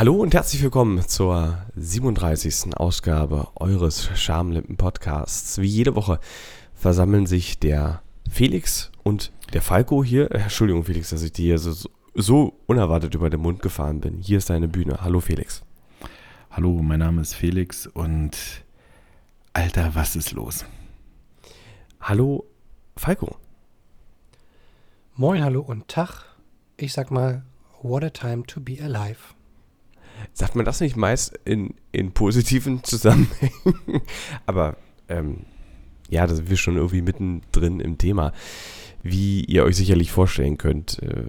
Hallo und herzlich willkommen zur 37. Ausgabe eures Schamlippen-Podcasts. Wie jede Woche versammeln sich der Felix und der Falco hier. Äh, Entschuldigung, Felix, dass ich dir so, so unerwartet über den Mund gefahren bin. Hier ist deine Bühne. Hallo, Felix. Hallo, mein Name ist Felix und Alter, was ist los? Hallo, Falco. Moin, hallo und Tag. Ich sag mal, what a time to be alive. Sagt man das nicht meist in, in positiven Zusammenhängen? Aber ähm, ja, da sind wir schon irgendwie mittendrin im Thema. Wie ihr euch sicherlich vorstellen könnt, äh,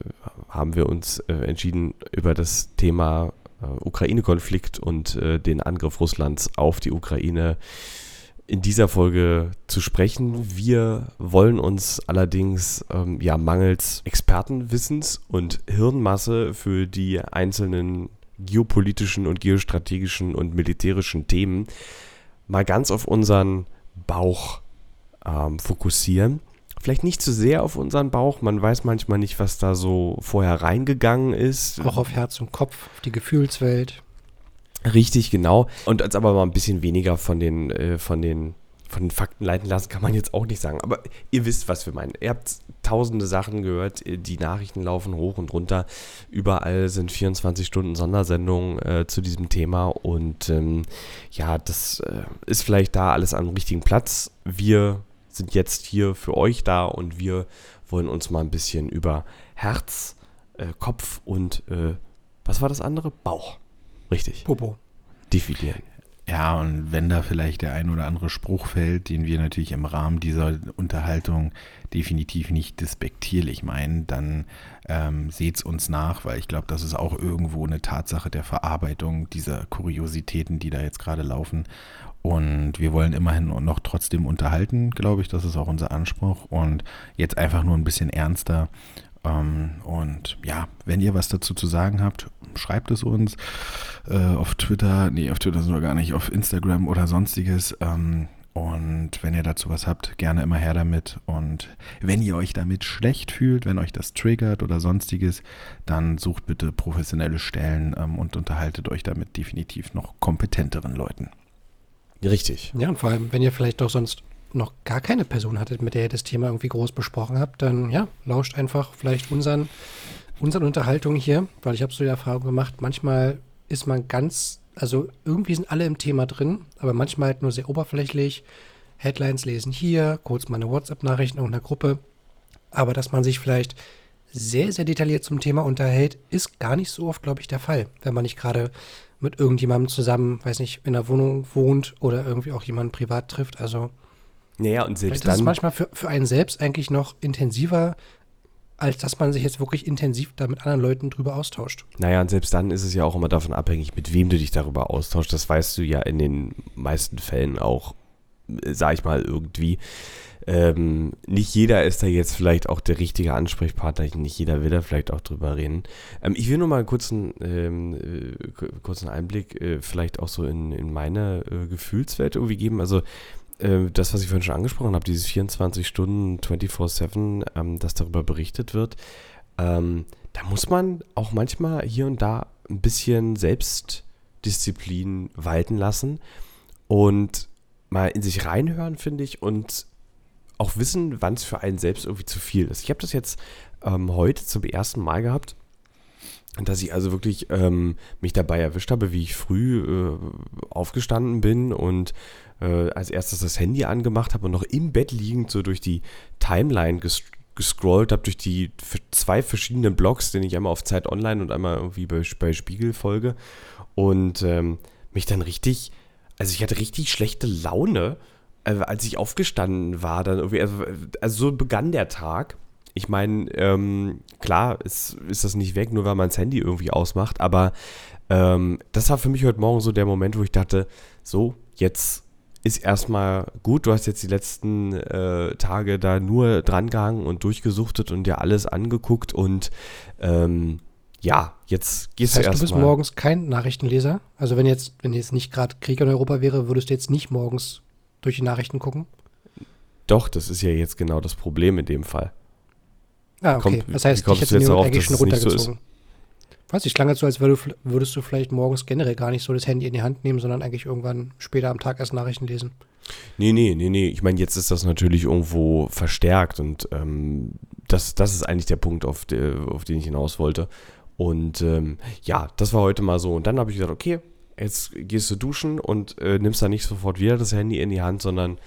haben wir uns äh, entschieden, über das Thema äh, Ukraine-Konflikt und äh, den Angriff Russlands auf die Ukraine in dieser Folge zu sprechen. Wir wollen uns allerdings ähm, ja mangels Expertenwissens und Hirnmasse für die einzelnen geopolitischen und geostrategischen und militärischen Themen mal ganz auf unseren Bauch ähm, fokussieren. Vielleicht nicht zu sehr auf unseren Bauch. Man weiß manchmal nicht, was da so vorher reingegangen ist. Auch auf Herz und Kopf, auf die Gefühlswelt. Richtig, genau. Und als aber mal ein bisschen weniger von den, äh, von den von den Fakten leiten lassen, kann man jetzt auch nicht sagen. Aber ihr wisst, was wir meinen. Ihr habt tausende Sachen gehört, die Nachrichten laufen hoch und runter. Überall sind 24 Stunden Sondersendungen äh, zu diesem Thema. Und ähm, ja, das äh, ist vielleicht da alles am richtigen Platz. Wir sind jetzt hier für euch da und wir wollen uns mal ein bisschen über Herz, äh, Kopf und äh, was war das andere? Bauch. Richtig. Popo. Definieren. Ja, und wenn da vielleicht der ein oder andere Spruch fällt, den wir natürlich im Rahmen dieser Unterhaltung definitiv nicht despektierlich meinen, dann ähm, seht's uns nach, weil ich glaube, das ist auch irgendwo eine Tatsache der Verarbeitung dieser Kuriositäten, die da jetzt gerade laufen. Und wir wollen immerhin noch trotzdem unterhalten, glaube ich, das ist auch unser Anspruch. Und jetzt einfach nur ein bisschen ernster und ja, wenn ihr was dazu zu sagen habt, schreibt es uns äh, auf Twitter, nee, auf Twitter sind wir gar nicht, auf Instagram oder sonstiges. Ähm, und wenn ihr dazu was habt, gerne immer her damit. Und wenn ihr euch damit schlecht fühlt, wenn euch das triggert oder sonstiges, dann sucht bitte professionelle Stellen ähm, und unterhaltet euch damit definitiv noch kompetenteren Leuten. Richtig. Ja, und vor allem, wenn ihr vielleicht doch sonst noch gar keine Person hattet, mit der ihr das Thema irgendwie groß besprochen habt, dann ja, lauscht einfach vielleicht unseren, unseren Unterhaltungen hier, weil ich habe so die Erfahrung gemacht, manchmal ist man ganz, also irgendwie sind alle im Thema drin, aber manchmal halt nur sehr oberflächlich. Headlines lesen hier, kurz mal eine WhatsApp-Nachricht in einer Gruppe. Aber dass man sich vielleicht sehr, sehr detailliert zum Thema unterhält, ist gar nicht so oft, glaube ich, der Fall. Wenn man nicht gerade mit irgendjemandem zusammen, weiß nicht, in der Wohnung wohnt oder irgendwie auch jemanden privat trifft. Also naja, und selbst Vielleicht dann. ist es manchmal für, für einen selbst eigentlich noch intensiver, als dass man sich jetzt wirklich intensiv da mit anderen Leuten drüber austauscht. Naja, und selbst dann ist es ja auch immer davon abhängig, mit wem du dich darüber austauschst. Das weißt du ja in den meisten Fällen auch, sag ich mal, irgendwie. Ähm, nicht jeder ist da jetzt vielleicht auch der richtige Ansprechpartner, nicht jeder will da vielleicht auch drüber reden. Ähm, ich will nur mal einen kurzen, ähm, äh, kurzen Einblick äh, vielleicht auch so in, in meine äh, Gefühlswelt irgendwie geben. Also das, was ich vorhin schon angesprochen habe, dieses 24 Stunden 24-7, ähm, dass darüber berichtet wird, ähm, da muss man auch manchmal hier und da ein bisschen Selbstdisziplin walten lassen und mal in sich reinhören, finde ich, und auch wissen, wann es für einen selbst irgendwie zu viel ist. Ich habe das jetzt ähm, heute zum ersten Mal gehabt, dass ich also wirklich ähm, mich dabei erwischt habe, wie ich früh äh, aufgestanden bin und äh, als erstes das Handy angemacht habe und noch im Bett liegend so durch die Timeline ges gescrollt habe, durch die zwei verschiedenen Blogs, den ich einmal auf Zeit Online und einmal irgendwie bei, bei Spiegel folge. Und ähm, mich dann richtig, also ich hatte richtig schlechte Laune, äh, als ich aufgestanden war. Dann irgendwie, also, also so begann der Tag. Ich meine, ähm, klar ist, ist das nicht weg, nur weil man das Handy irgendwie ausmacht, aber ähm, das war für mich heute Morgen so der Moment, wo ich dachte, so, jetzt ist erstmal gut. Du hast jetzt die letzten äh, Tage da nur drangehangen und durchgesuchtet und dir alles angeguckt und ähm, ja, jetzt gehst das heißt, du erstmal. Du bist mal. morgens kein Nachrichtenleser? Also wenn jetzt, wenn jetzt nicht gerade Krieg in Europa wäre, würdest du jetzt nicht morgens durch die Nachrichten gucken? Doch, das ist ja jetzt genau das Problem in dem Fall. Ah, okay. Kommt, das heißt, ich hätte jetzt darauf, dass es nicht so ist? Weiß ich, klang jetzt so, als würdest du vielleicht morgens generell gar nicht so das Handy in die Hand nehmen, sondern eigentlich irgendwann später am Tag erst Nachrichten lesen. Nee, nee, nee, nee. Ich meine, jetzt ist das natürlich irgendwo verstärkt und ähm, das, das ist eigentlich der Punkt, auf, de, auf den ich hinaus wollte. Und ähm, ja, das war heute mal so. Und dann habe ich gesagt, okay, jetzt gehst du duschen und äh, nimmst dann nicht sofort wieder das Handy in die Hand, sondern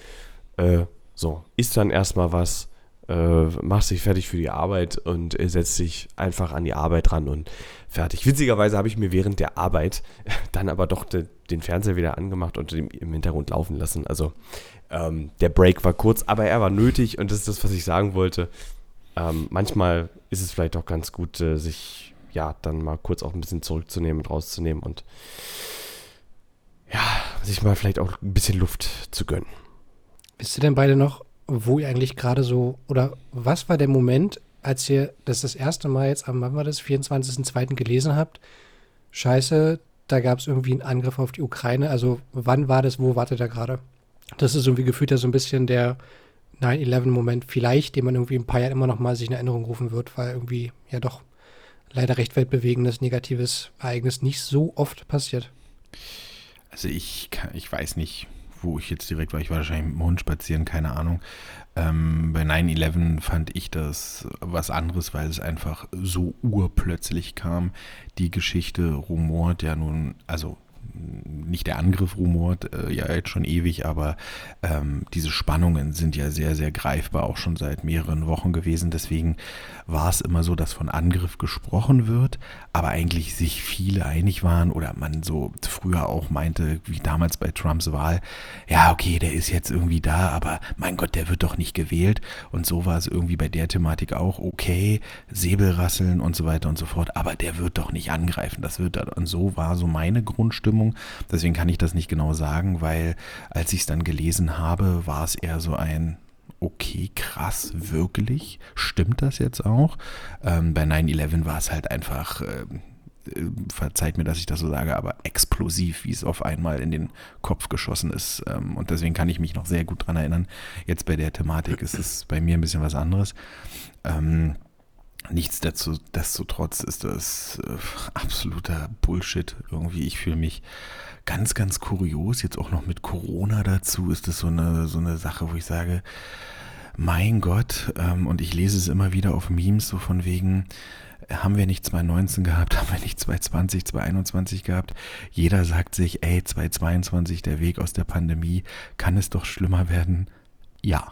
äh, so, isst dann erstmal was, äh, machst dich fertig für die Arbeit und äh, setzt dich einfach an die Arbeit ran und fertig. Witzigerweise habe ich mir während der Arbeit dann aber doch de, den Fernseher wieder angemacht und im, im Hintergrund laufen lassen. Also ähm, der Break war kurz, aber er war nötig und das ist das, was ich sagen wollte. Ähm, manchmal ist es vielleicht auch ganz gut, äh, sich ja dann mal kurz auch ein bisschen zurückzunehmen und rauszunehmen und ja, sich mal vielleicht auch ein bisschen Luft zu gönnen. Wisst ihr denn beide noch, wo ihr eigentlich gerade so, oder was war der Moment, als ihr das das erste Mal jetzt am, wann war das, 24.02. gelesen habt? Scheiße, da gab es irgendwie einen Angriff auf die Ukraine. Also wann war das, wo wartet da gerade? Das ist irgendwie gefühlt ja so ein bisschen der 9-11-Moment vielleicht, den man irgendwie in ein paar Jahren immer noch mal sich in Erinnerung rufen wird, weil irgendwie ja doch leider recht weltbewegendes, negatives Ereignis nicht so oft passiert. Also ich, kann, ich weiß nicht, wo ich jetzt direkt war. Ich war wahrscheinlich mit dem Hund spazieren, keine Ahnung. Ähm, bei 9-11 fand ich das was anderes, weil es einfach so urplötzlich kam. Die Geschichte rumort ja nun, also nicht der Angriff rumort, äh, ja jetzt schon ewig, aber ähm, diese Spannungen sind ja sehr, sehr greifbar, auch schon seit mehreren Wochen gewesen. Deswegen war es immer so, dass von Angriff gesprochen wird, aber eigentlich sich viele einig waren oder man so früher auch meinte, wie damals bei Trumps Wahl, ja, okay, der ist jetzt irgendwie da, aber mein Gott, der wird doch nicht gewählt. Und so war es irgendwie bei der Thematik auch, okay, Säbelrasseln und so weiter und so fort, aber der wird doch nicht angreifen. Das wird und so war so meine Grundstimmung. Deswegen kann ich das nicht genau sagen, weil als ich es dann gelesen habe, war es eher so ein, okay, krass, wirklich? Stimmt das jetzt auch? Ähm, bei 9-11 war es halt einfach, äh, verzeiht mir, dass ich das so sage, aber explosiv, wie es auf einmal in den Kopf geschossen ist. Ähm, und deswegen kann ich mich noch sehr gut dran erinnern. Jetzt bei der Thematik ist es bei mir ein bisschen was anderes. Ähm, Nichtsdestotrotz ist das äh, absoluter Bullshit irgendwie. Ich fühle mich ganz, ganz kurios. Jetzt auch noch mit Corona dazu ist das so eine, so eine Sache, wo ich sage, mein Gott, ähm, und ich lese es immer wieder auf Memes, so von wegen, haben wir nicht 2019 gehabt, haben wir nicht 2020, 2021 gehabt. Jeder sagt sich, ey, 2022, der Weg aus der Pandemie, kann es doch schlimmer werden? Ja.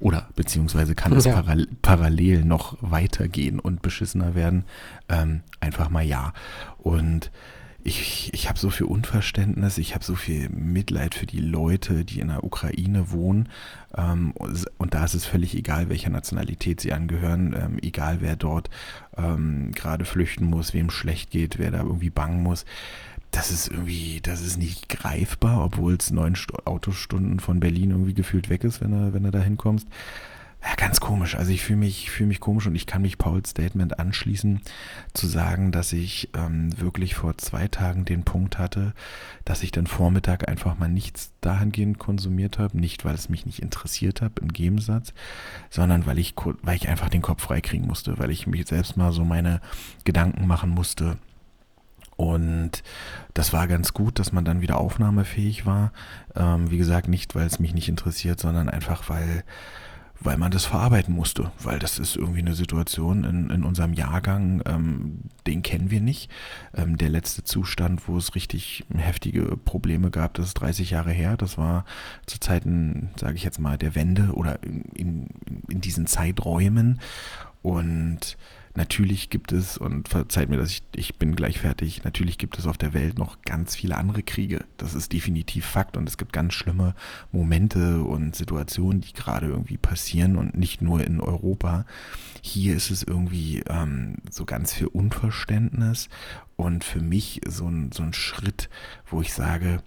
Oder beziehungsweise kann es ja. paral parallel noch weitergehen und beschissener werden? Ähm, einfach mal ja. Und ich, ich habe so viel Unverständnis, ich habe so viel Mitleid für die Leute, die in der Ukraine wohnen. Ähm, und da ist es völlig egal, welcher Nationalität sie angehören, ähm, egal wer dort ähm, gerade flüchten muss, wem schlecht geht, wer da irgendwie bangen muss. Das ist irgendwie, das ist nicht greifbar, obwohl es neun Autostunden von Berlin irgendwie gefühlt weg ist, wenn du, wenn du da hinkommst. Ja, ganz komisch. Also ich fühle mich, fühle mich komisch und ich kann mich Pauls Statement anschließen, zu sagen, dass ich ähm, wirklich vor zwei Tagen den Punkt hatte, dass ich dann Vormittag einfach mal nichts dahingehend konsumiert habe. Nicht, weil es mich nicht interessiert hat, im Gegensatz, sondern weil ich, weil ich einfach den Kopf freikriegen musste, weil ich mich selbst mal so meine Gedanken machen musste. Und das war ganz gut, dass man dann wieder aufnahmefähig war. Ähm, wie gesagt, nicht, weil es mich nicht interessiert, sondern einfach, weil weil man das verarbeiten musste, weil das ist irgendwie eine Situation in, in unserem Jahrgang, ähm, den kennen wir nicht. Ähm, der letzte Zustand, wo es richtig heftige Probleme gab, das ist 30 Jahre her. Das war zu Zeiten, sage ich jetzt mal, der Wende oder in, in, in diesen Zeiträumen. Und Natürlich gibt es, und verzeiht mir, dass ich, ich bin gleich fertig, natürlich gibt es auf der Welt noch ganz viele andere Kriege. Das ist definitiv Fakt und es gibt ganz schlimme Momente und Situationen, die gerade irgendwie passieren und nicht nur in Europa. Hier ist es irgendwie ähm, so ganz viel Unverständnis und für mich so ein, so ein Schritt, wo ich sage,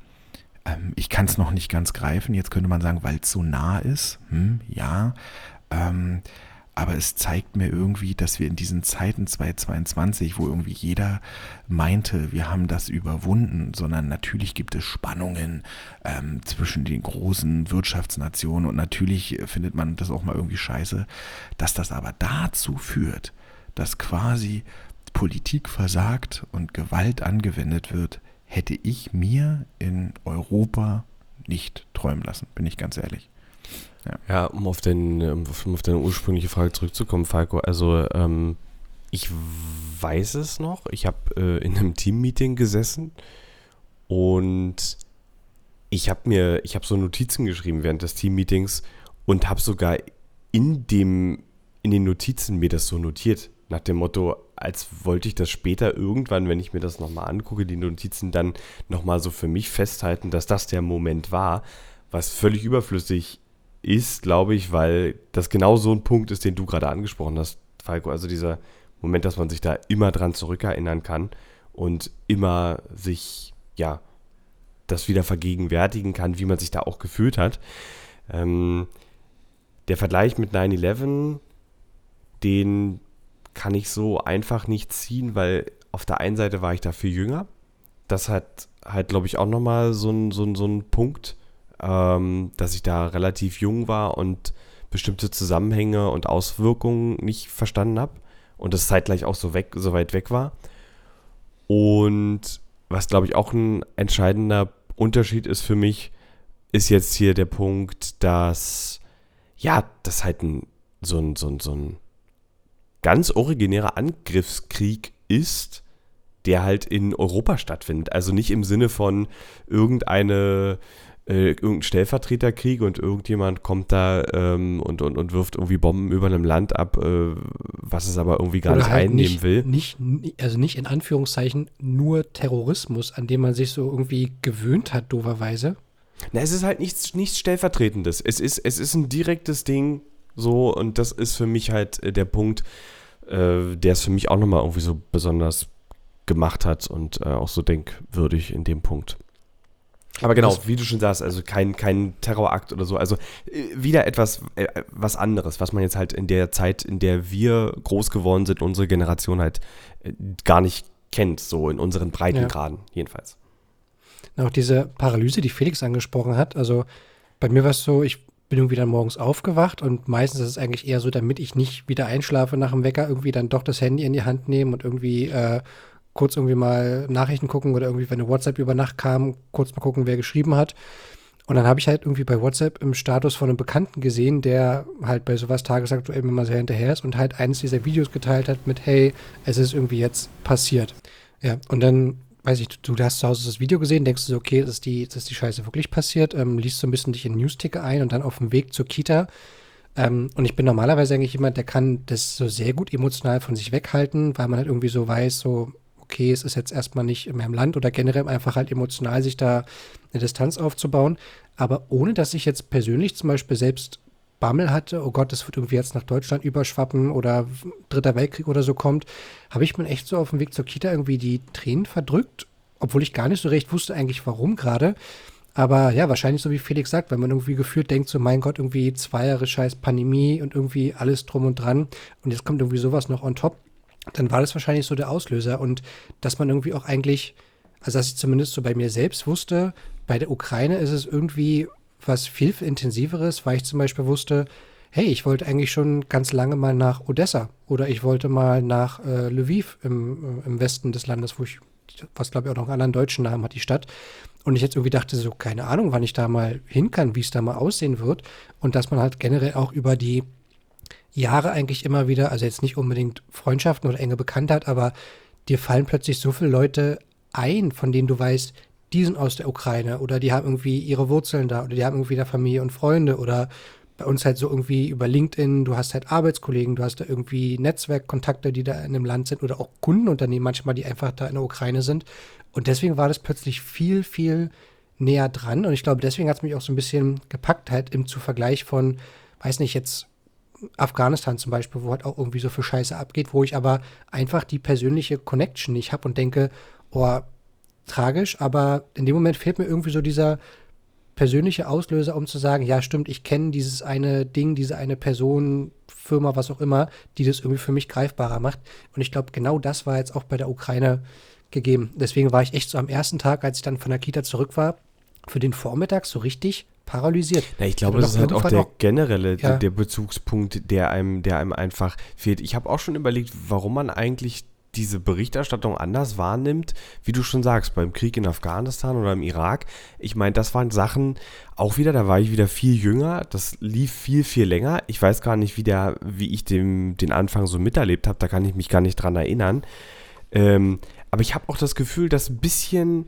ähm, ich kann es noch nicht ganz greifen. Jetzt könnte man sagen, weil es so nah ist. Hm, ja. Ähm, aber es zeigt mir irgendwie, dass wir in diesen Zeiten 2022, wo irgendwie jeder meinte, wir haben das überwunden, sondern natürlich gibt es Spannungen ähm, zwischen den großen Wirtschaftsnationen und natürlich findet man das auch mal irgendwie scheiße, dass das aber dazu führt, dass quasi Politik versagt und Gewalt angewendet wird, hätte ich mir in Europa nicht träumen lassen, bin ich ganz ehrlich. Ja, ja um, auf den, um auf deine ursprüngliche Frage zurückzukommen, Falco, also ähm, ich weiß es noch, ich habe äh, in einem Team-Meeting gesessen und ich habe mir, ich habe so Notizen geschrieben während des Team-Meetings und habe sogar in dem, in den Notizen mir das so notiert, nach dem Motto, als wollte ich das später irgendwann, wenn ich mir das nochmal angucke, die Notizen dann nochmal so für mich festhalten, dass das der Moment war, was völlig überflüssig ist, glaube ich, weil das genau so ein Punkt ist, den du gerade angesprochen hast, Falco. Also dieser Moment, dass man sich da immer dran zurückerinnern kann und immer sich, ja, das wieder vergegenwärtigen kann, wie man sich da auch gefühlt hat. Ähm, der Vergleich mit 9-11, den kann ich so einfach nicht ziehen, weil auf der einen Seite war ich da viel jünger. Das hat halt, glaube ich, auch nochmal so ein, so, ein, so ein Punkt, ähm, dass ich da relativ jung war und bestimmte Zusammenhänge und Auswirkungen nicht verstanden habe und das zeitgleich auch so, weg, so weit weg war. Und was, glaube ich, auch ein entscheidender Unterschied ist für mich, ist jetzt hier der Punkt, dass, ja, das halt ein, so ein, so ein, so ein ganz originärer Angriffskrieg ist, der halt in Europa stattfindet. Also nicht im Sinne von irgendeine äh, irgendein Stellvertreterkrieg und irgendjemand kommt da ähm, und, und, und wirft irgendwie Bomben über einem Land ab, äh, was es aber irgendwie gar Oder nicht halt einnehmen nicht, will. Nicht, also nicht in Anführungszeichen nur Terrorismus, an dem man sich so irgendwie gewöhnt hat, doverweise. Na, es ist halt nichts, nichts Stellvertretendes. Es ist, es ist ein direktes Ding, so, und das ist für mich halt äh, der Punkt, äh, der es für mich auch nochmal irgendwie so besonders gemacht hat und äh, auch so denkwürdig in dem Punkt. Aber genau, wie du schon sagst, also kein, kein Terrorakt oder so. Also äh, wieder etwas, äh, was anderes, was man jetzt halt in der Zeit, in der wir groß geworden sind, unsere Generation halt äh, gar nicht kennt, so in unseren Breitengraden ja. jedenfalls. Auch diese Paralyse, die Felix angesprochen hat, also bei mir war es so, ich bin irgendwie dann morgens aufgewacht und meistens ist es eigentlich eher so, damit ich nicht wieder einschlafe nach dem Wecker, irgendwie dann doch das Handy in die Hand nehmen und irgendwie äh, kurz irgendwie mal Nachrichten gucken oder irgendwie, wenn eine WhatsApp über Nacht kam, kurz mal gucken, wer geschrieben hat. Und dann habe ich halt irgendwie bei WhatsApp im Status von einem Bekannten gesehen, der halt bei sowas tagesaktuell immer sehr hinterher ist und halt eines dieser Videos geteilt hat mit, hey, es ist irgendwie jetzt passiert. Ja, und dann weiß ich, du, du hast zu Hause das Video gesehen, denkst du so, okay, ist die, ist die Scheiße wirklich passiert, ähm, liest so ein bisschen dich in Newsticker ein und dann auf dem Weg zur Kita. Ähm, und ich bin normalerweise eigentlich jemand, der kann das so sehr gut emotional von sich weghalten, weil man halt irgendwie so weiß, so, okay, es ist jetzt erstmal nicht in meinem Land oder generell einfach halt emotional sich da eine Distanz aufzubauen. Aber ohne, dass ich jetzt persönlich zum Beispiel selbst Bammel hatte, oh Gott, das wird irgendwie jetzt nach Deutschland überschwappen oder Dritter Weltkrieg oder so kommt, habe ich mir echt so auf dem Weg zur Kita irgendwie die Tränen verdrückt, obwohl ich gar nicht so recht wusste eigentlich, warum gerade. Aber ja, wahrscheinlich so wie Felix sagt, wenn man irgendwie gefühlt denkt, so mein Gott, irgendwie zwei Jahre scheiß Pandemie und irgendwie alles drum und dran und jetzt kommt irgendwie sowas noch on top, dann war das wahrscheinlich so der Auslöser und dass man irgendwie auch eigentlich, also dass ich zumindest so bei mir selbst wusste, bei der Ukraine ist es irgendwie was viel intensiveres, weil ich zum Beispiel wusste, hey, ich wollte eigentlich schon ganz lange mal nach Odessa oder ich wollte mal nach äh, Lviv im, äh, im Westen des Landes, wo ich, was glaube ich auch noch einen anderen deutschen Namen hat, die Stadt. Und ich jetzt irgendwie dachte, so, keine Ahnung, wann ich da mal hin kann, wie es da mal aussehen wird. Und dass man halt generell auch über die Jahre eigentlich immer wieder, also jetzt nicht unbedingt Freundschaften oder enge Bekanntheit, aber dir fallen plötzlich so viele Leute ein, von denen du weißt, die sind aus der Ukraine oder die haben irgendwie ihre Wurzeln da oder die haben irgendwie da Familie und Freunde oder bei uns halt so irgendwie über LinkedIn, du hast halt Arbeitskollegen, du hast da irgendwie Netzwerkkontakte, die da in dem Land sind oder auch Kundenunternehmen manchmal, die einfach da in der Ukraine sind. Und deswegen war das plötzlich viel, viel näher dran. Und ich glaube, deswegen hat es mich auch so ein bisschen gepackt, halt im zu Vergleich von, weiß nicht, jetzt Afghanistan zum Beispiel, wo halt auch irgendwie so viel Scheiße abgeht, wo ich aber einfach die persönliche Connection nicht habe und denke, oh, tragisch, aber in dem Moment fehlt mir irgendwie so dieser persönliche Auslöser, um zu sagen, ja, stimmt, ich kenne dieses eine Ding, diese eine Person, Firma, was auch immer, die das irgendwie für mich greifbarer macht. Und ich glaube, genau das war jetzt auch bei der Ukraine gegeben. Deswegen war ich echt so am ersten Tag, als ich dann von der Kita zurück war, für den Vormittag so richtig paralysiert. Ja, ich glaube, das ist halt auch der generelle, ja. der Bezugspunkt, der einem, der einem einfach fehlt. Ich habe auch schon überlegt, warum man eigentlich diese Berichterstattung anders wahrnimmt, wie du schon sagst, beim Krieg in Afghanistan oder im Irak. Ich meine, das waren Sachen, auch wieder, da war ich wieder viel jünger, das lief viel, viel länger. Ich weiß gar nicht, wie, der, wie ich dem, den Anfang so miterlebt habe, da kann ich mich gar nicht dran erinnern. Ähm, aber ich habe auch das Gefühl, dass ein bisschen,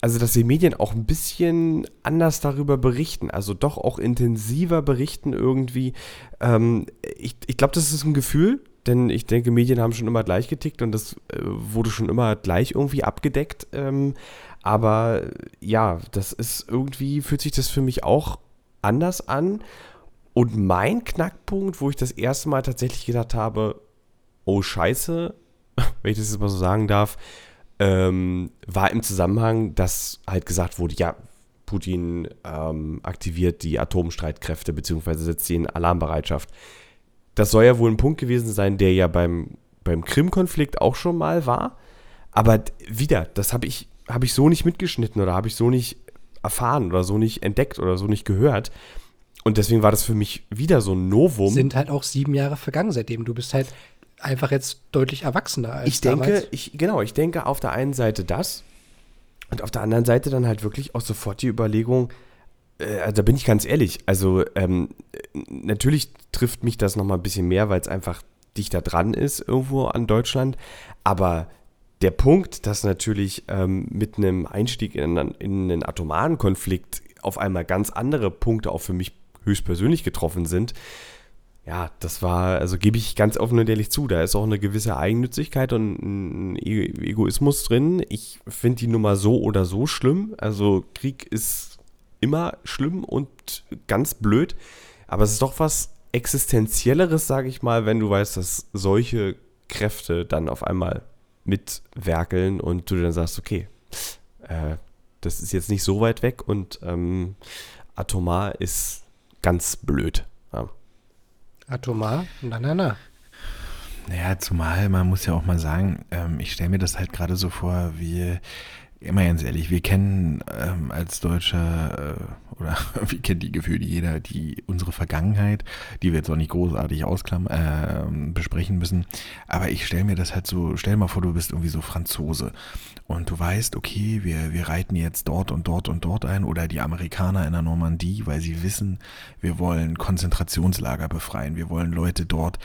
also dass die Medien auch ein bisschen anders darüber berichten, also doch auch intensiver berichten irgendwie. Ähm, ich ich glaube, das ist ein Gefühl, denn ich denke, Medien haben schon immer gleich getickt und das äh, wurde schon immer gleich irgendwie abgedeckt. Ähm, aber ja, das ist irgendwie, fühlt sich das für mich auch anders an. Und mein Knackpunkt, wo ich das erste Mal tatsächlich gedacht habe, oh Scheiße, wenn ich das jetzt mal so sagen darf, ähm, war im Zusammenhang, dass halt gesagt wurde, ja, Putin ähm, aktiviert die Atomstreitkräfte beziehungsweise setzt sie in Alarmbereitschaft. Das soll ja wohl ein Punkt gewesen sein, der ja beim, beim Krim-Konflikt auch schon mal war. Aber wieder, das habe ich, hab ich so nicht mitgeschnitten oder habe ich so nicht erfahren oder so nicht entdeckt oder so nicht gehört. Und deswegen war das für mich wieder so ein Novum. Sind halt auch sieben Jahre vergangen seitdem. Du bist halt einfach jetzt deutlich erwachsener als ich denke, damals. ich, genau, ich denke auf der einen Seite das und auf der anderen Seite dann halt wirklich auch sofort die Überlegung, äh, da bin ich ganz ehrlich, also ähm, natürlich trifft mich das nochmal ein bisschen mehr, weil es einfach dichter dran ist irgendwo an Deutschland, aber der Punkt, dass natürlich ähm, mit einem Einstieg in, in einen atomaren Konflikt auf einmal ganz andere Punkte auch für mich höchstpersönlich getroffen sind, ja, das war, also gebe ich ganz offen und ehrlich zu, da ist auch eine gewisse Eigennützigkeit und ein E- Egoismus drin. Ich finde die Nummer so oder so schlimm. Also Krieg ist immer schlimm und ganz blöd, aber es ist doch was Existenzielleres, sage ich mal, wenn du weißt, dass solche Kräfte dann auf einmal mitwerkeln und du dann sagst, okay, äh, das ist jetzt nicht so weit weg und ähm, atomar ist ganz blöd. Atomar? Na, na, na. Naja, zumal man muss ja auch mal sagen, ähm, ich stelle mir das halt gerade so vor, wie immer ganz ehrlich, wir kennen ähm, als Deutscher äh, oder wir kennen die Gefühle jeder, die unsere Vergangenheit, die wir jetzt auch nicht großartig ausklam äh, besprechen müssen. Aber ich stelle mir das halt so, stell mal vor, du bist irgendwie so Franzose und du weißt, okay, wir, wir reiten jetzt dort und dort und dort ein oder die Amerikaner in der Normandie, weil sie wissen, wir wollen Konzentrationslager befreien, wir wollen Leute dort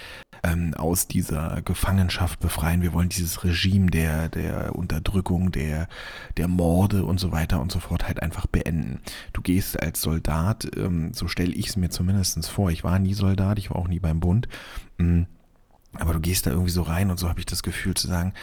ähm, aus dieser Gefangenschaft befreien, wir wollen dieses Regime der, der Unterdrückung, der der Morde und so weiter und so fort halt einfach beenden. Du gehst als Soldat, ähm, so stelle ich es mir zumindest vor, ich war nie Soldat, ich war auch nie beim Bund, mm, aber du gehst da irgendwie so rein und so habe ich das Gefühl zu sagen,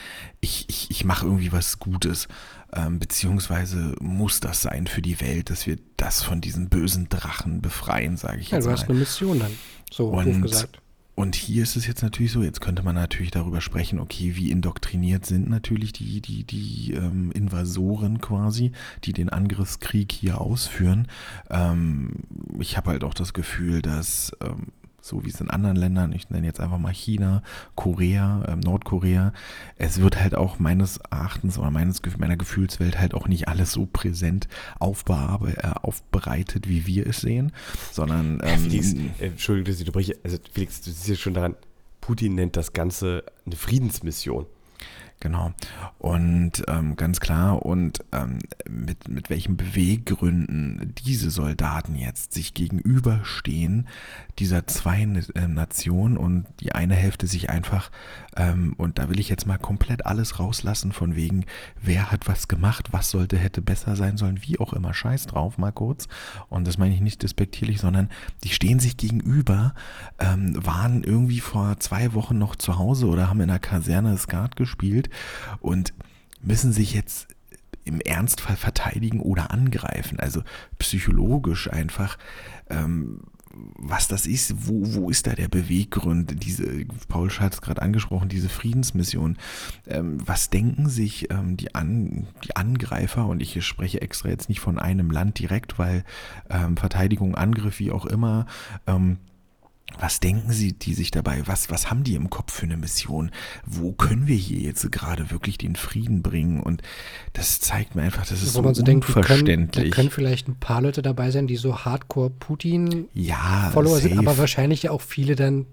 ich, ich, ich mache irgendwie was Gutes, ähm, beziehungsweise muss das sein für die Welt, dass wir das von diesen bösen Drachen befreien, sage ich Ja, jetzt du mal. hast eine Mission dann. So Und- gesagt. Und hier ist es jetzt natürlich so, jetzt könnte man natürlich darüber sprechen, okay, wie indoktriniert sind natürlich die, die, die ähm, Invasoren quasi, die den Angriffskrieg hier ausführen. Ähm, ich habe halt auch das Gefühl, dass, ähm, so wie es in anderen Ländern, ich nenne jetzt einfach mal China, Korea, ähm, Nordkorea, es wird halt auch meines Erachtens oder meines, meiner Gefühlswelt halt auch nicht alles so präsent aufbearbe, äh, aufbereitet, wie wir es sehen, sondern ähm, Felix, äh, Entschuldigung, dass ich unterbreche. Also Felix, du siehst ja schon daran, Putin nennt das Ganze eine Friedensmission. Genau. Und ähm, ganz klar, und ähm, mit, mit welchen Beweggründen diese Soldaten jetzt sich gegenüberstehen, dieser zwei äh, Nationen und die eine Hälfte sich einfach, ähm, und da will ich jetzt mal komplett alles rauslassen, von wegen, wer hat was gemacht, was sollte, hätte besser sein sollen, wie auch immer, scheiß drauf, mal kurz. Und das meine ich nicht despektierlich, sondern die stehen sich gegenüber, ähm, waren irgendwie vor zwei Wochen noch zu Hause oder haben in der Kaserne Skat gespielt und müssen sich jetzt im Ernstfall verteidigen oder angreifen. Also psychologisch einfach, ähm, was das ist, wo, wo ist da der Beweggrund, diese, Paul hat es gerade angesprochen, diese Friedensmission. Ähm, was denken sich ähm, die, An, die Angreifer, und ich spreche extra jetzt nicht von einem Land direkt, weil ähm, Verteidigung, Angriff, wie auch immer, ähm, was denken Sie, die sich dabei, was, was haben die im Kopf für eine Mission? Wo können wir hier jetzt gerade wirklich den Frieden bringen? Und das zeigt mir einfach, das ist Wo so man so denkt, wie können, da unverständlich. können vielleicht ein paar Leute dabei sein, die so Hardcore-Putin-Follower ja, sind, aber wahrscheinlich ja auch viele dann,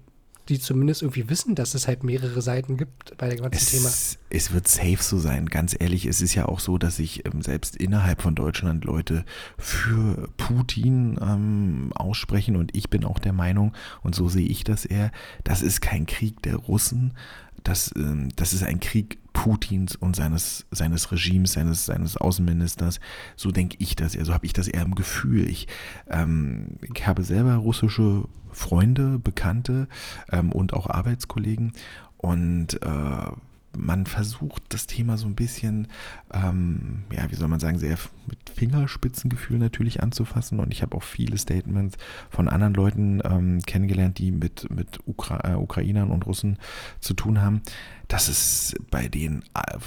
die zumindest irgendwie wissen, dass es halt mehrere Seiten gibt bei dem ganzen es, Thema. Es wird safe so sein, ganz ehrlich. Es ist ja auch so, dass sich ähm, selbst innerhalb von Deutschland Leute für Putin ähm, aussprechen und ich bin auch der Meinung, und so sehe ich das eher, das ist kein Krieg der Russen, das, ähm, das ist ein Krieg Putins und seines, seines Regimes, seines, seines Außenministers. So denke ich das eher, so habe ich das eher im Gefühl. Ich, ähm, ich habe selber russische Freunde, Bekannte ähm, und auch Arbeitskollegen und äh, man versucht das Thema so ein bisschen, ähm, ja, wie soll man sagen, sehr mit Fingerspitzengefühl natürlich anzufassen. Und ich habe auch viele Statements von anderen Leuten ähm, kennengelernt, die mit, mit Ukra äh, Ukrainern und Russen zu tun haben. Das ist bei denen äh,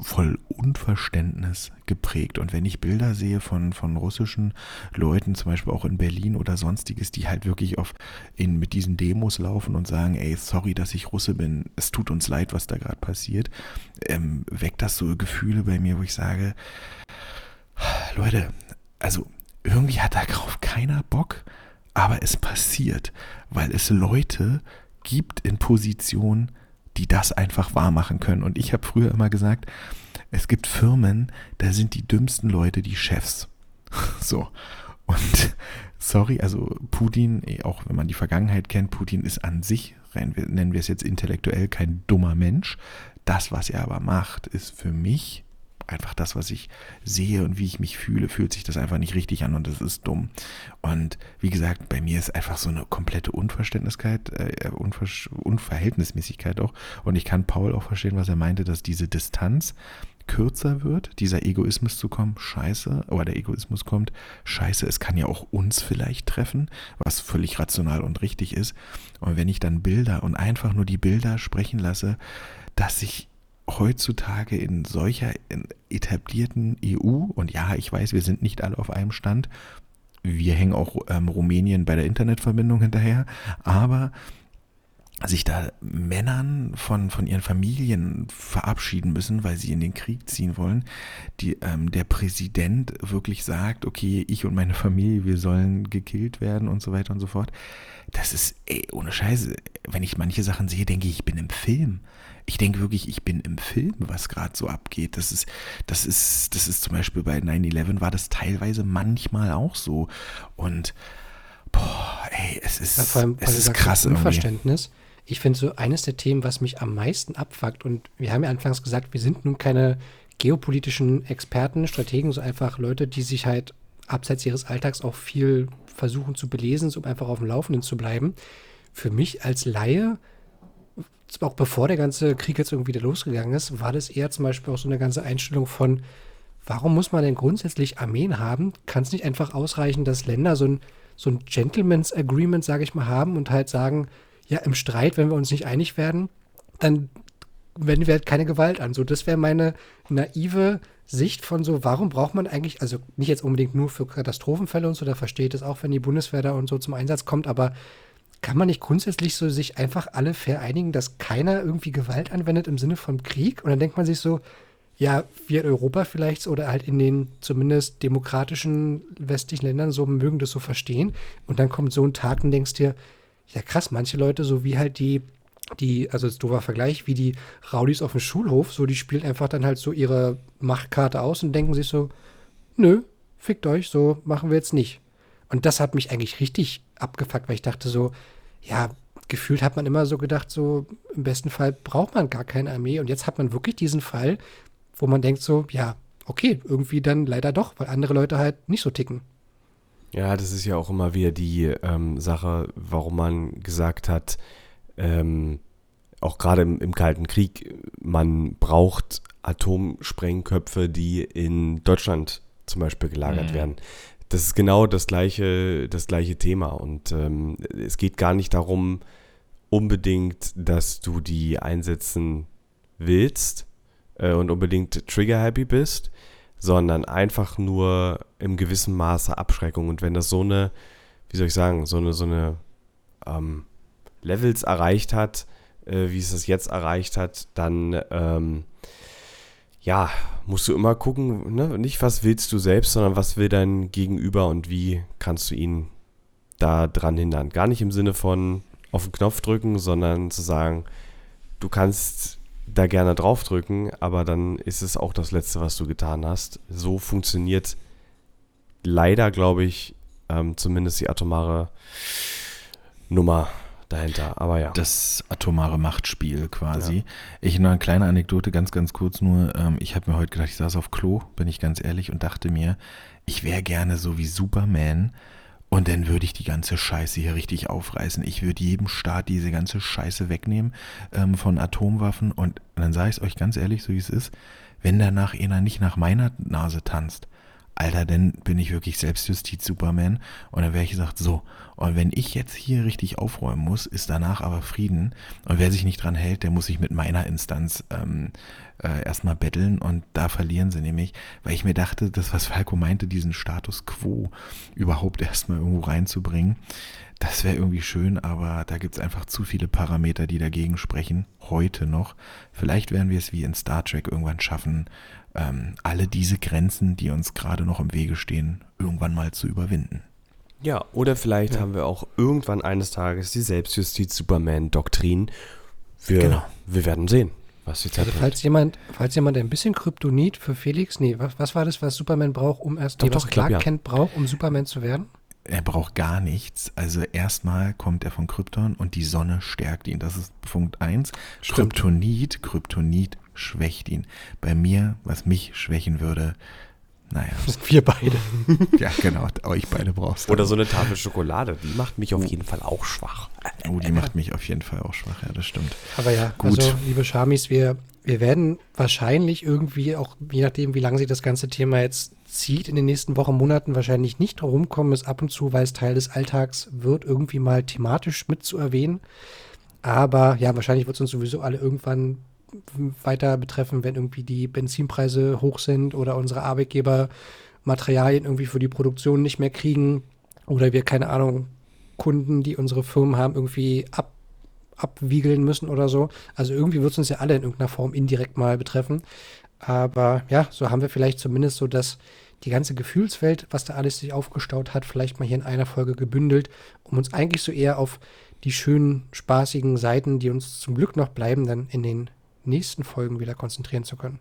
voll Unverständnis geprägt. Und wenn ich Bilder sehe von, von russischen Leuten, zum Beispiel auch in Berlin oder sonstiges, die halt wirklich auf in, mit diesen Demos laufen und sagen, ey, sorry, dass ich Russe bin, es tut uns leid, was da gerade passiert, ähm, weckt das so Gefühle bei mir, wo ich sage, Leute, also irgendwie hat darauf keiner Bock, aber es passiert, weil es Leute gibt in Positionen, die das einfach wahr machen können. Und ich habe früher immer gesagt, es gibt Firmen, da sind die dümmsten Leute die Chefs. So. Und sorry, also Putin, eh, auch wenn man die Vergangenheit kennt, Putin ist an sich, nennen wir es jetzt intellektuell, kein dummer Mensch. Das, was er aber macht, ist für mich einfach das, was ich sehe und wie ich mich fühle, fühlt sich das einfach nicht richtig an und das ist dumm. Und wie gesagt, bei mir ist einfach so eine komplette Unverständniskeit, äh, Unver Unverhältnismäßigkeit auch. Und ich kann Paul auch verstehen, was er meinte, dass diese Distanz kürzer wird, dieser Egoismus zu kommen, scheiße, aber der Egoismus kommt, scheiße, es kann ja auch uns vielleicht treffen, was völlig rational und richtig ist. Und wenn ich dann Bilder und einfach nur die Bilder sprechen lasse, dass sich heutzutage in solcher etablierten EU, und ja, ich weiß, wir sind nicht alle auf einem Stand, wir hängen auch ähm, Rumänien bei der Internetverbindung hinterher, aber sich da Männern von, von ihren Familien verabschieden müssen, weil sie in den Krieg ziehen wollen, die, ähm, der Präsident wirklich sagt, okay, ich und meine Familie, wir sollen gekillt werden und so weiter und so fort. Das ist, ey, ohne Scheiße, wenn ich manche Sachen sehe, denke ich, ich bin im Film ich denke wirklich, ich bin im Film, was gerade so abgeht. Das ist, das ist, das ist zum Beispiel bei 9-11 war das teilweise manchmal auch so. Und boah, ey, es ist, ja, vor allem, es ist krass. Unverständnis. Irgendwie. Ich finde so eines der Themen, was mich am meisten abfuckt, und wir haben ja anfangs gesagt, wir sind nun keine geopolitischen Experten, Strategen, so einfach Leute, die sich halt abseits ihres Alltags auch viel versuchen zu belesen, um einfach auf dem Laufenden zu bleiben. Für mich als Laie auch bevor der ganze Krieg jetzt irgendwie losgegangen ist, war das eher zum Beispiel auch so eine ganze Einstellung von, warum muss man denn grundsätzlich Armeen haben? Kann es nicht einfach ausreichen, dass Länder so ein, so ein Gentleman's Agreement, sage ich mal, haben und halt sagen, ja, im Streit, wenn wir uns nicht einig werden, dann wenden wir halt keine Gewalt an. So, das wäre meine naive Sicht von so, warum braucht man eigentlich, also nicht jetzt unbedingt nur für Katastrophenfälle und so, da versteht es auch, wenn die Bundeswehr da und so zum Einsatz kommt, aber kann man nicht grundsätzlich so sich einfach alle vereinigen, dass keiner irgendwie Gewalt anwendet im Sinne von Krieg? Und dann denkt man sich so, ja, wir in Europa vielleicht oder halt in den zumindest demokratischen westlichen Ländern so mögen das so verstehen. Und dann kommt so ein Tag und denkst dir, ja krass, manche Leute, so wie halt die, die, also das doofer Vergleich, wie die Raudis auf dem Schulhof, so die spielen einfach dann halt so ihre Machtkarte aus und denken sich so, nö, fickt euch, so machen wir jetzt nicht. Und das hat mich eigentlich richtig abgefuckt, weil ich dachte so, ja, gefühlt hat man immer so gedacht, so im besten Fall braucht man gar keine Armee. Und jetzt hat man wirklich diesen Fall, wo man denkt so, ja, okay, irgendwie dann leider doch, weil andere Leute halt nicht so ticken. Ja, das ist ja auch immer wieder die ähm, Sache, warum man gesagt hat, ähm, auch gerade im, im, Kalten Krieg, man braucht Atomsprengköpfe, die in Deutschland zum Beispiel gelagert mhm. werden das ist genau das gleiche, das gleiche Thema. Und ähm, es geht gar nicht darum, unbedingt, dass du die einsetzen willst äh, und unbedingt trigger-happy bist, sondern einfach nur im gewissen Maße Abschreckung. Und wenn das so eine, wie soll ich sagen, so eine, so eine ähm, Levels erreicht hat, äh, wie es das jetzt erreicht hat, dann ähm, ja, musst du immer gucken, ne? nicht was willst du selbst, sondern was will dein Gegenüber und wie kannst du ihn da dran hindern. Gar nicht im Sinne von auf den Knopf drücken, sondern zu sagen, du kannst da gerne draufdrücken, aber dann ist es auch das Letzte, was du getan hast. So funktioniert leider, glaube ich, ähm, zumindest die atomare Nummer dahinter. Aber ja. Das atomare Machtspiel quasi. Ja. Ich noch eine kleine Anekdote, ganz, ganz kurz nur. Ähm, ich habe mir heute gedacht, ich saß auf Klo, bin ich ganz ehrlich, und dachte mir, ich wäre gerne so wie Superman. Und dann würde ich die ganze Scheiße hier richtig aufreißen. Ich würde jedem Staat diese ganze Scheiße wegnehmen ähm, von Atomwaffen. Und dann sage ich es euch ganz ehrlich, so wie es ist, wenn danach einer nicht nach meiner Nase tanzt, Alter, dann bin ich wirklich Selbstjustiz-Superman. Und dann wäre ich gesagt, so, und wenn ich jetzt hier richtig aufräumen muss, ist danach aber Frieden. Und wer sich nicht dran hält, der muss sich mit meiner Instanz ähm, äh, erstmal betteln. Und da verlieren sie nämlich, weil ich mir dachte, das, was Falco meinte, diesen Status quo überhaupt erstmal irgendwo reinzubringen, das wäre irgendwie schön, aber da gibt es einfach zu viele Parameter, die dagegen sprechen, heute noch. Vielleicht werden wir es wie in Star Trek irgendwann schaffen, ähm, alle diese Grenzen, die uns gerade noch im Wege stehen, irgendwann mal zu überwinden. Ja, oder vielleicht ja. haben wir auch irgendwann eines Tages die Selbstjustiz-Superman-Doktrin. Wir, genau. wir werden sehen, was die Zeit also falls jemand, falls jemand ein bisschen Kryptonit für Felix, nee, was, was war das, was Superman braucht, um erst, doch, nee, was doch, Clark glaub, ja. Kent braucht, um Superman zu werden? Er braucht gar nichts. Also erstmal kommt er von Krypton und die Sonne stärkt ihn. Das ist Punkt 1. Kryptonit, Kryptonit schwächt ihn. Bei mir, was mich schwächen würde, naja. Wir beide. ja, genau. Euch beide brauchst du. Oder so eine Tafel Schokolade. Die macht mich auf oh. jeden Fall auch schwach. Oh, die macht mich auf jeden Fall auch schwach. Ja, das stimmt. Aber ja, gut. Also, liebe Schamis, wir, wir werden wahrscheinlich irgendwie auch, je nachdem, wie lange sich das ganze Thema jetzt zieht, in den nächsten Wochen, Monaten wahrscheinlich nicht drum kommen, es ab und zu, weil es Teil des Alltags wird, irgendwie mal thematisch mit zu erwähnen. Aber ja, wahrscheinlich wird es uns sowieso alle irgendwann weiter betreffen, wenn irgendwie die Benzinpreise hoch sind oder unsere Arbeitgeber Materialien irgendwie für die Produktion nicht mehr kriegen oder wir, keine Ahnung, Kunden, die unsere Firmen haben, irgendwie ab, abwiegeln müssen oder so. Also irgendwie wird es uns ja alle in irgendeiner Form indirekt mal betreffen. Aber ja, so haben wir vielleicht zumindest so das, die ganze Gefühlswelt, was da alles sich aufgestaut hat, vielleicht mal hier in einer Folge gebündelt, um uns eigentlich so eher auf die schönen, spaßigen Seiten, die uns zum Glück noch bleiben, dann in den nächsten Folgen wieder konzentrieren zu können.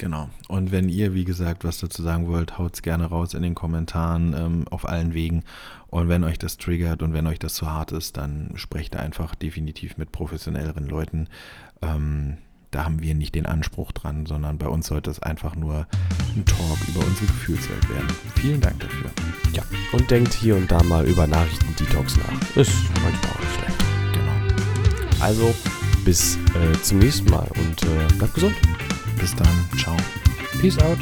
Genau. Und wenn ihr, wie gesagt, was dazu sagen wollt, haut es gerne raus in den Kommentaren ähm, auf allen Wegen. Und wenn euch das triggert und wenn euch das zu hart ist, dann sprecht einfach definitiv mit professionelleren Leuten. Ähm, da haben wir nicht den Anspruch dran, sondern bei uns sollte es einfach nur ein Talk über unsere Gefühlswelt werden. Vielen Dank dafür. Ja, und denkt hier und da mal über Nachrichten-Detox nach. Ist manchmal auch nicht schlecht. Genau. Also, bis äh, zum nächsten Mal und äh, bleibt gesund. Bis dann. Ciao. Peace out.